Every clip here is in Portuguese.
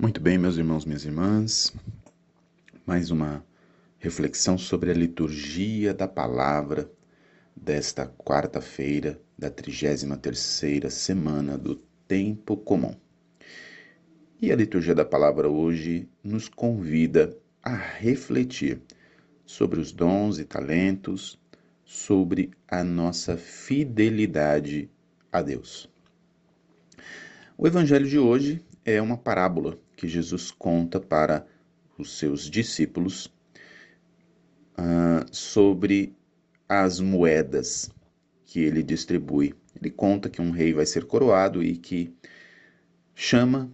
Muito bem, meus irmãos, minhas irmãs. Mais uma reflexão sobre a liturgia da palavra desta quarta-feira da 33ª semana do tempo comum. E a liturgia da palavra hoje nos convida a refletir sobre os dons e talentos, sobre a nossa fidelidade a Deus. O evangelho de hoje é uma parábola que Jesus conta para os seus discípulos uh, sobre as moedas que ele distribui. Ele conta que um rei vai ser coroado e que chama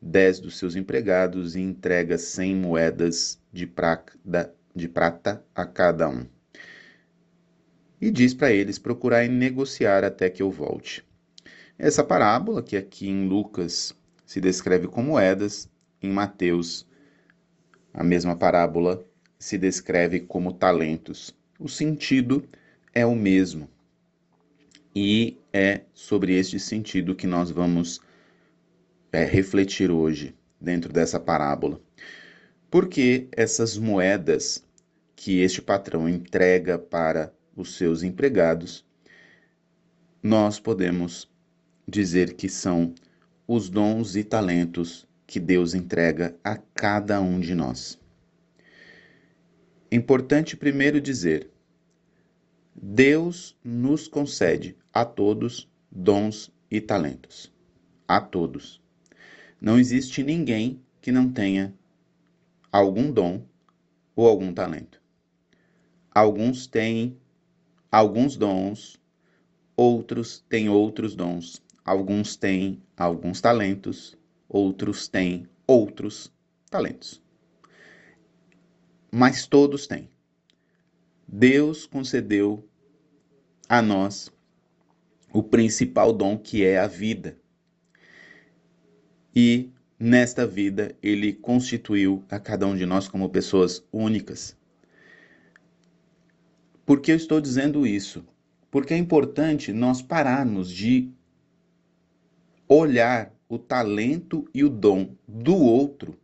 dez dos seus empregados e entrega cem moedas de, prata, de prata a cada um. E diz para eles procurarem negociar até que eu volte. Essa parábola, que aqui em Lucas se descreve com moedas, em Mateus, a mesma parábola se descreve como talentos. O sentido é o mesmo. E é sobre este sentido que nós vamos é, refletir hoje, dentro dessa parábola. Porque essas moedas que este patrão entrega para os seus empregados, nós podemos dizer que são os dons e talentos que Deus entrega a cada um de nós. Importante primeiro dizer: Deus nos concede a todos dons e talentos. A todos. Não existe ninguém que não tenha algum dom ou algum talento. Alguns têm alguns dons, outros têm outros dons, Alguns têm alguns talentos, outros têm outros talentos. Mas todos têm. Deus concedeu a nós o principal dom que é a vida. E nesta vida ele constituiu a cada um de nós como pessoas únicas. Por que eu estou dizendo isso? Porque é importante nós pararmos de olhar o talento e o dom do outro,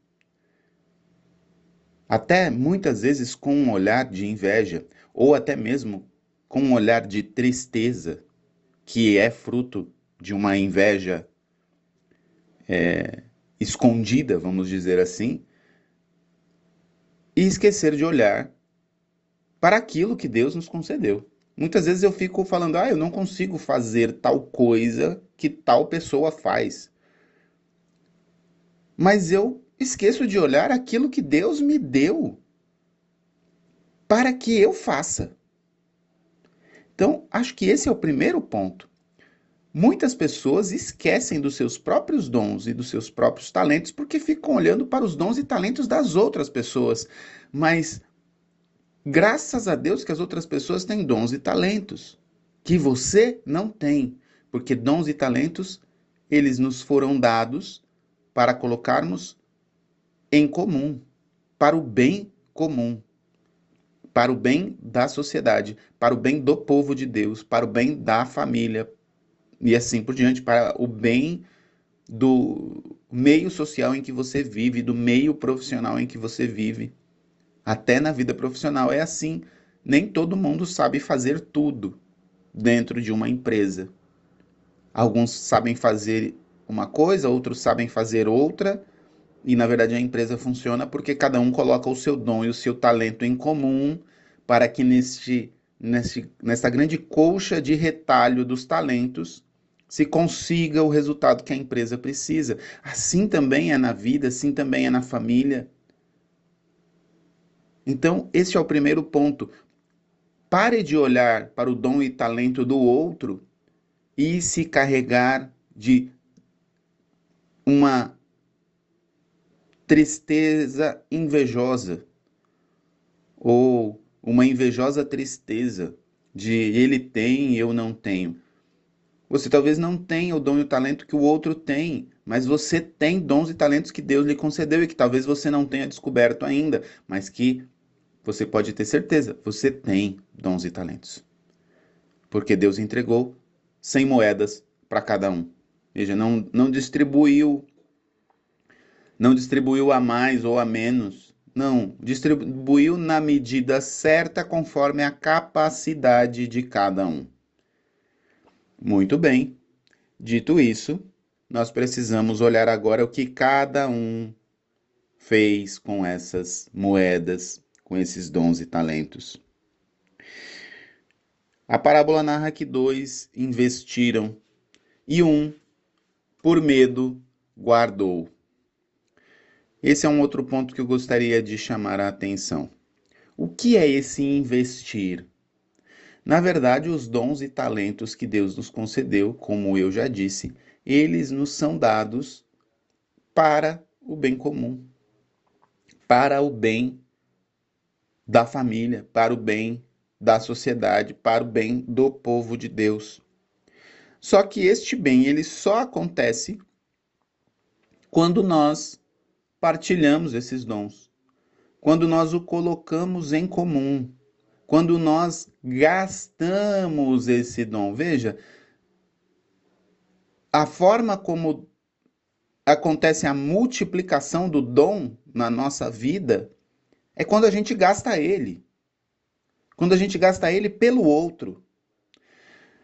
até muitas vezes com um olhar de inveja, ou até mesmo com um olhar de tristeza, que é fruto de uma inveja é, escondida, vamos dizer assim, e esquecer de olhar para aquilo que Deus nos concedeu. Muitas vezes eu fico falando, ah, eu não consigo fazer tal coisa que tal pessoa faz. Mas eu esqueço de olhar aquilo que Deus me deu para que eu faça. Então, acho que esse é o primeiro ponto. Muitas pessoas esquecem dos seus próprios dons e dos seus próprios talentos porque ficam olhando para os dons e talentos das outras pessoas. Mas Graças a Deus que as outras pessoas têm dons e talentos que você não tem, porque dons e talentos eles nos foram dados para colocarmos em comum, para o bem comum, para o bem da sociedade, para o bem do povo de Deus, para o bem da família e assim por diante, para o bem do meio social em que você vive, do meio profissional em que você vive. Até na vida profissional é assim. Nem todo mundo sabe fazer tudo dentro de uma empresa. Alguns sabem fazer uma coisa, outros sabem fazer outra, e na verdade a empresa funciona porque cada um coloca o seu dom e o seu talento em comum para que neste, neste, nesta grande colcha de retalho dos talentos se consiga o resultado que a empresa precisa. Assim também é na vida, assim também é na família. Então, esse é o primeiro ponto. Pare de olhar para o dom e talento do outro e se carregar de uma tristeza invejosa ou uma invejosa tristeza de ele tem e eu não tenho. Você talvez não tenha o dom e o talento que o outro tem, mas você tem dons e talentos que Deus lhe concedeu e que talvez você não tenha descoberto ainda, mas que você pode ter certeza, você tem dons e talentos. Porque Deus entregou 100 moedas para cada um. Veja, não, não distribuiu Não distribuiu a mais ou a menos. Não, distribuiu na medida certa conforme a capacidade de cada um. Muito bem. Dito isso, nós precisamos olhar agora o que cada um fez com essas moedas, com esses dons e talentos. A parábola narra que dois investiram e um, por medo, guardou. Esse é um outro ponto que eu gostaria de chamar a atenção. O que é esse investir? Na verdade, os dons e talentos que Deus nos concedeu, como eu já disse, eles nos são dados para o bem comum, para o bem da família, para o bem da sociedade, para o bem do povo de Deus. Só que este bem, ele só acontece quando nós partilhamos esses dons, quando nós o colocamos em comum, quando nós gastamos esse dom. Veja, a forma como acontece a multiplicação do dom na nossa vida é quando a gente gasta ele. Quando a gente gasta ele pelo outro.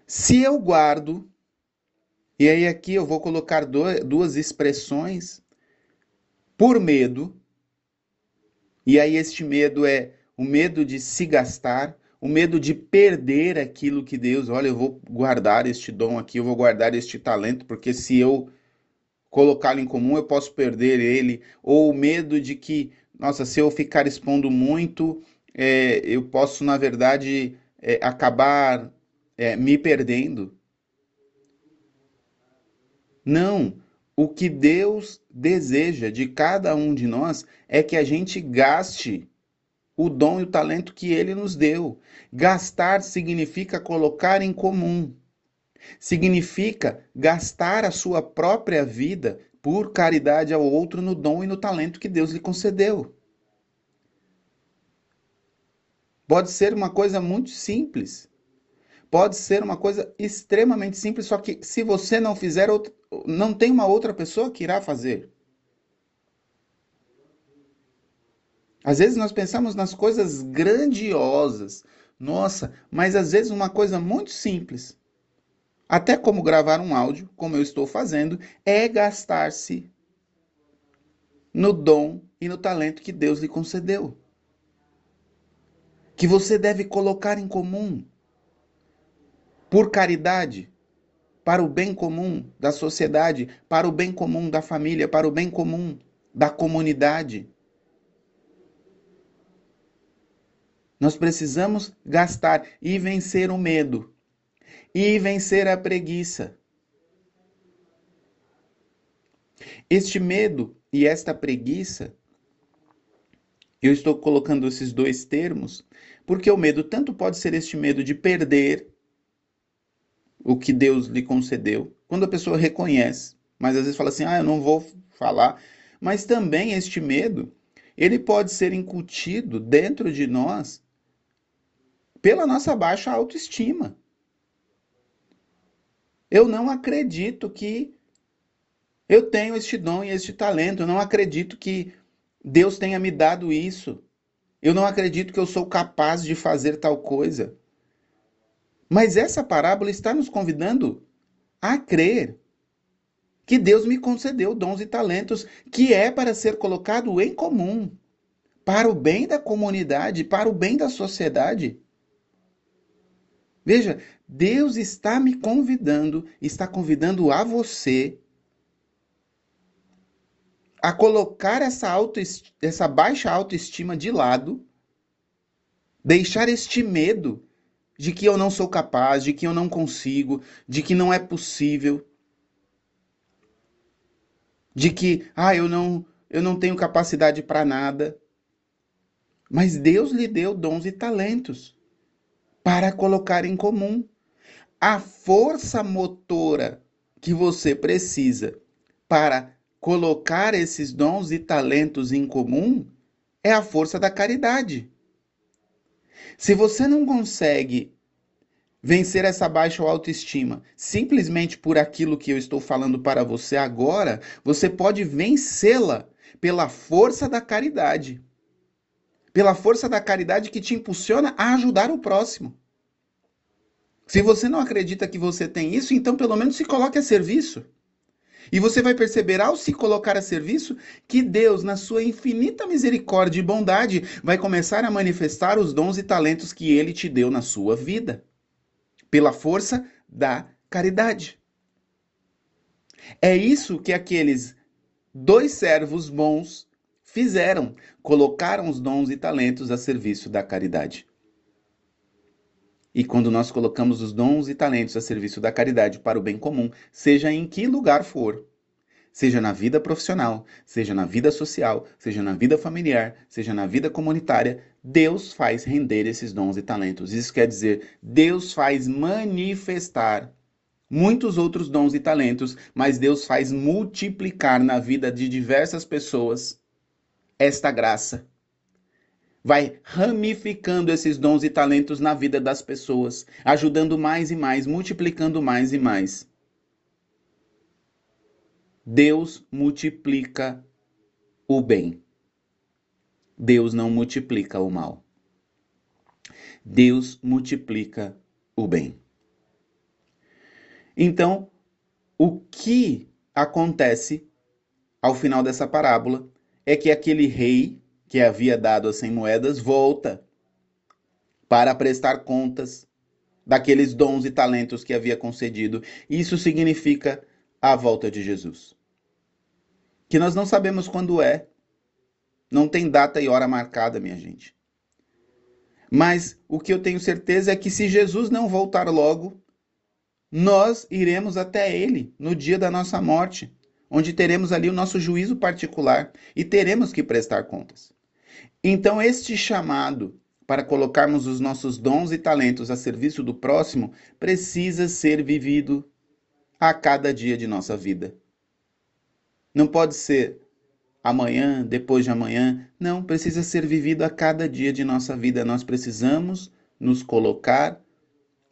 Se eu guardo, e aí aqui eu vou colocar duas expressões, por medo, e aí este medo é o medo de se gastar, o medo de perder aquilo que Deus, olha, eu vou guardar este dom aqui, eu vou guardar este talento, porque se eu colocá-lo em comum, eu posso perder ele, ou o medo de que, nossa, se eu ficar expondo muito, é, eu posso, na verdade, é, acabar é, me perdendo. Não. O que Deus deseja de cada um de nós é que a gente gaste o dom e o talento que ele nos deu. Gastar significa colocar em comum. Significa gastar a sua própria vida por caridade ao outro no dom e no talento que Deus lhe concedeu. Pode ser uma coisa muito simples. Pode ser uma coisa extremamente simples, só que se você não fizer, não tem uma outra pessoa que irá fazer. Às vezes nós pensamos nas coisas grandiosas, nossa, mas às vezes uma coisa muito simples, até como gravar um áudio, como eu estou fazendo, é gastar-se no dom e no talento que Deus lhe concedeu. Que você deve colocar em comum por caridade, para o bem comum da sociedade, para o bem comum da família, para o bem comum da comunidade. Nós precisamos gastar e vencer o medo e vencer a preguiça. Este medo e esta preguiça, eu estou colocando esses dois termos, porque o medo tanto pode ser este medo de perder o que Deus lhe concedeu, quando a pessoa reconhece, mas às vezes fala assim: "Ah, eu não vou falar". Mas também este medo, ele pode ser incutido dentro de nós pela nossa baixa autoestima. Eu não acredito que eu tenho este dom e este talento. Eu não acredito que Deus tenha me dado isso. Eu não acredito que eu sou capaz de fazer tal coisa. Mas essa parábola está nos convidando a crer que Deus me concedeu dons e talentos que é para ser colocado em comum, para o bem da comunidade, para o bem da sociedade. Veja, Deus está me convidando, está convidando a você a colocar essa, essa baixa autoestima de lado, deixar este medo de que eu não sou capaz, de que eu não consigo, de que não é possível, de que ah, eu não eu não tenho capacidade para nada. Mas Deus lhe deu dons e talentos para colocar em comum. A força motora que você precisa para colocar esses dons e talentos em comum é a força da caridade. Se você não consegue vencer essa baixa autoestima simplesmente por aquilo que eu estou falando para você agora, você pode vencê-la pela força da caridade. Pela força da caridade que te impulsiona a ajudar o próximo. Se você não acredita que você tem isso, então pelo menos se coloque a serviço. E você vai perceber, ao se colocar a serviço, que Deus, na sua infinita misericórdia e bondade, vai começar a manifestar os dons e talentos que ele te deu na sua vida, pela força da caridade. É isso que aqueles dois servos bons fizeram, colocaram os dons e talentos a serviço da caridade. E quando nós colocamos os dons e talentos a serviço da caridade para o bem comum, seja em que lugar for, seja na vida profissional, seja na vida social, seja na vida familiar, seja na vida comunitária, Deus faz render esses dons e talentos. Isso quer dizer, Deus faz manifestar muitos outros dons e talentos, mas Deus faz multiplicar na vida de diversas pessoas esta graça vai ramificando esses dons e talentos na vida das pessoas, ajudando mais e mais, multiplicando mais e mais. Deus multiplica o bem. Deus não multiplica o mal. Deus multiplica o bem. Então, o que acontece ao final dessa parábola é que aquele rei que havia dado as 100 moedas volta para prestar contas daqueles dons e talentos que havia concedido. Isso significa a volta de Jesus. Que nós não sabemos quando é, não tem data e hora marcada, minha gente. Mas o que eu tenho certeza é que se Jesus não voltar logo, nós iremos até ele no dia da nossa morte, onde teremos ali o nosso juízo particular e teremos que prestar contas. Então, este chamado para colocarmos os nossos dons e talentos a serviço do próximo precisa ser vivido a cada dia de nossa vida. Não pode ser amanhã, depois de amanhã. Não, precisa ser vivido a cada dia de nossa vida. Nós precisamos nos colocar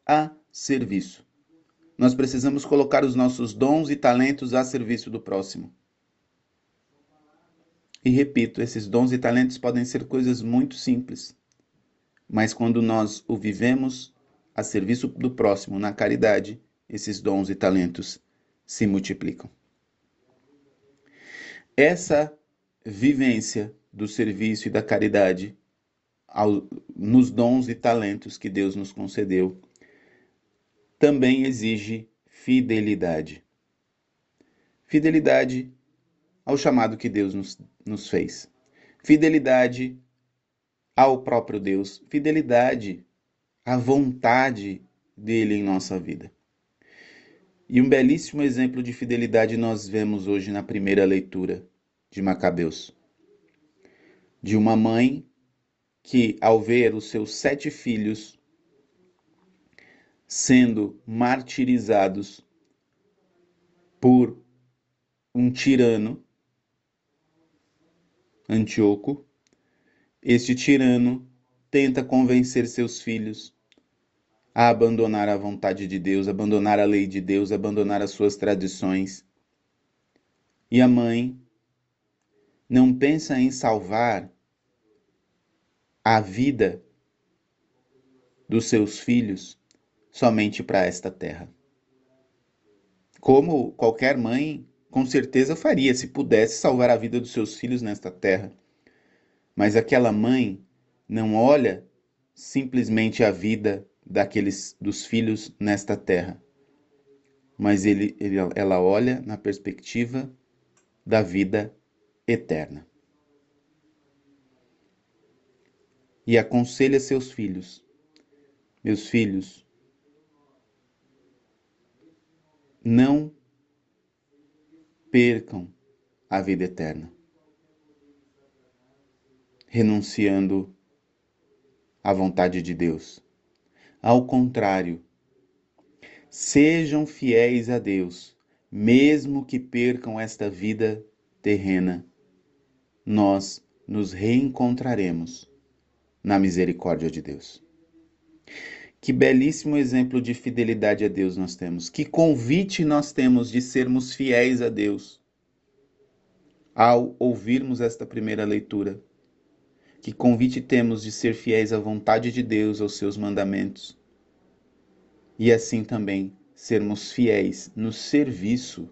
a serviço. Nós precisamos colocar os nossos dons e talentos a serviço do próximo. E repito, esses dons e talentos podem ser coisas muito simples, mas quando nós o vivemos a serviço do próximo, na caridade, esses dons e talentos se multiplicam. Essa vivência do serviço e da caridade ao, nos dons e talentos que Deus nos concedeu também exige fidelidade. Fidelidade ao chamado que Deus nos, nos fez. Fidelidade ao próprio Deus, fidelidade à vontade dele em nossa vida. E um belíssimo exemplo de fidelidade nós vemos hoje na primeira leitura de Macabeus. De uma mãe que, ao ver os seus sete filhos sendo martirizados por um tirano, Antíoco, este tirano tenta convencer seus filhos a abandonar a vontade de Deus, abandonar a lei de Deus, abandonar as suas tradições. E a mãe não pensa em salvar a vida dos seus filhos somente para esta terra. Como qualquer mãe com certeza faria se pudesse salvar a vida dos seus filhos nesta terra. Mas aquela mãe não olha simplesmente a vida daqueles dos filhos nesta terra, mas ele, ele, ela olha na perspectiva da vida eterna. E aconselha seus filhos: Meus filhos, não percam a vida eterna, renunciando à vontade de Deus. Ao contrário, sejam fiéis a Deus, mesmo que percam esta vida terrena, nós nos reencontraremos na misericórdia de Deus. Que belíssimo exemplo de fidelidade a Deus nós temos. Que convite nós temos de sermos fiéis a Deus. ao ouvirmos esta primeira leitura. Que convite temos de ser fiéis à vontade de Deus, aos seus mandamentos, e assim também sermos fiéis no serviço,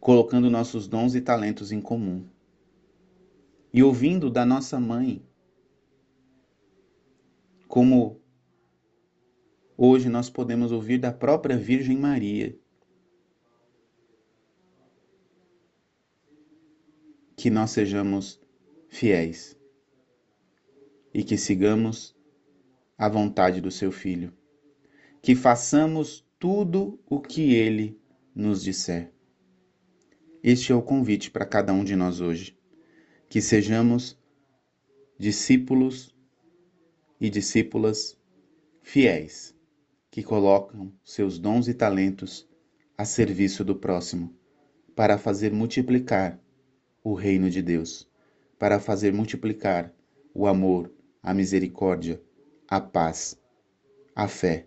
colocando nossos dons e talentos em comum. E ouvindo da nossa mãe, como hoje nós podemos ouvir da própria Virgem Maria, que nós sejamos fiéis e que sigamos a vontade do seu Filho, que façamos tudo o que ele nos disser. Este é o convite para cada um de nós hoje, que sejamos discípulos e discípulas fiéis, que colocam seus dons e talentos a serviço do próximo, para fazer multiplicar o reino de Deus, para fazer multiplicar o amor, a misericórdia, a paz, a fé,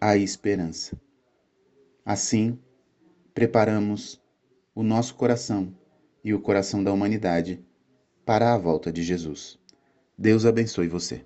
a esperança. Assim, preparamos o nosso coração e o coração da humanidade para a volta de Jesus. Deus abençoe você.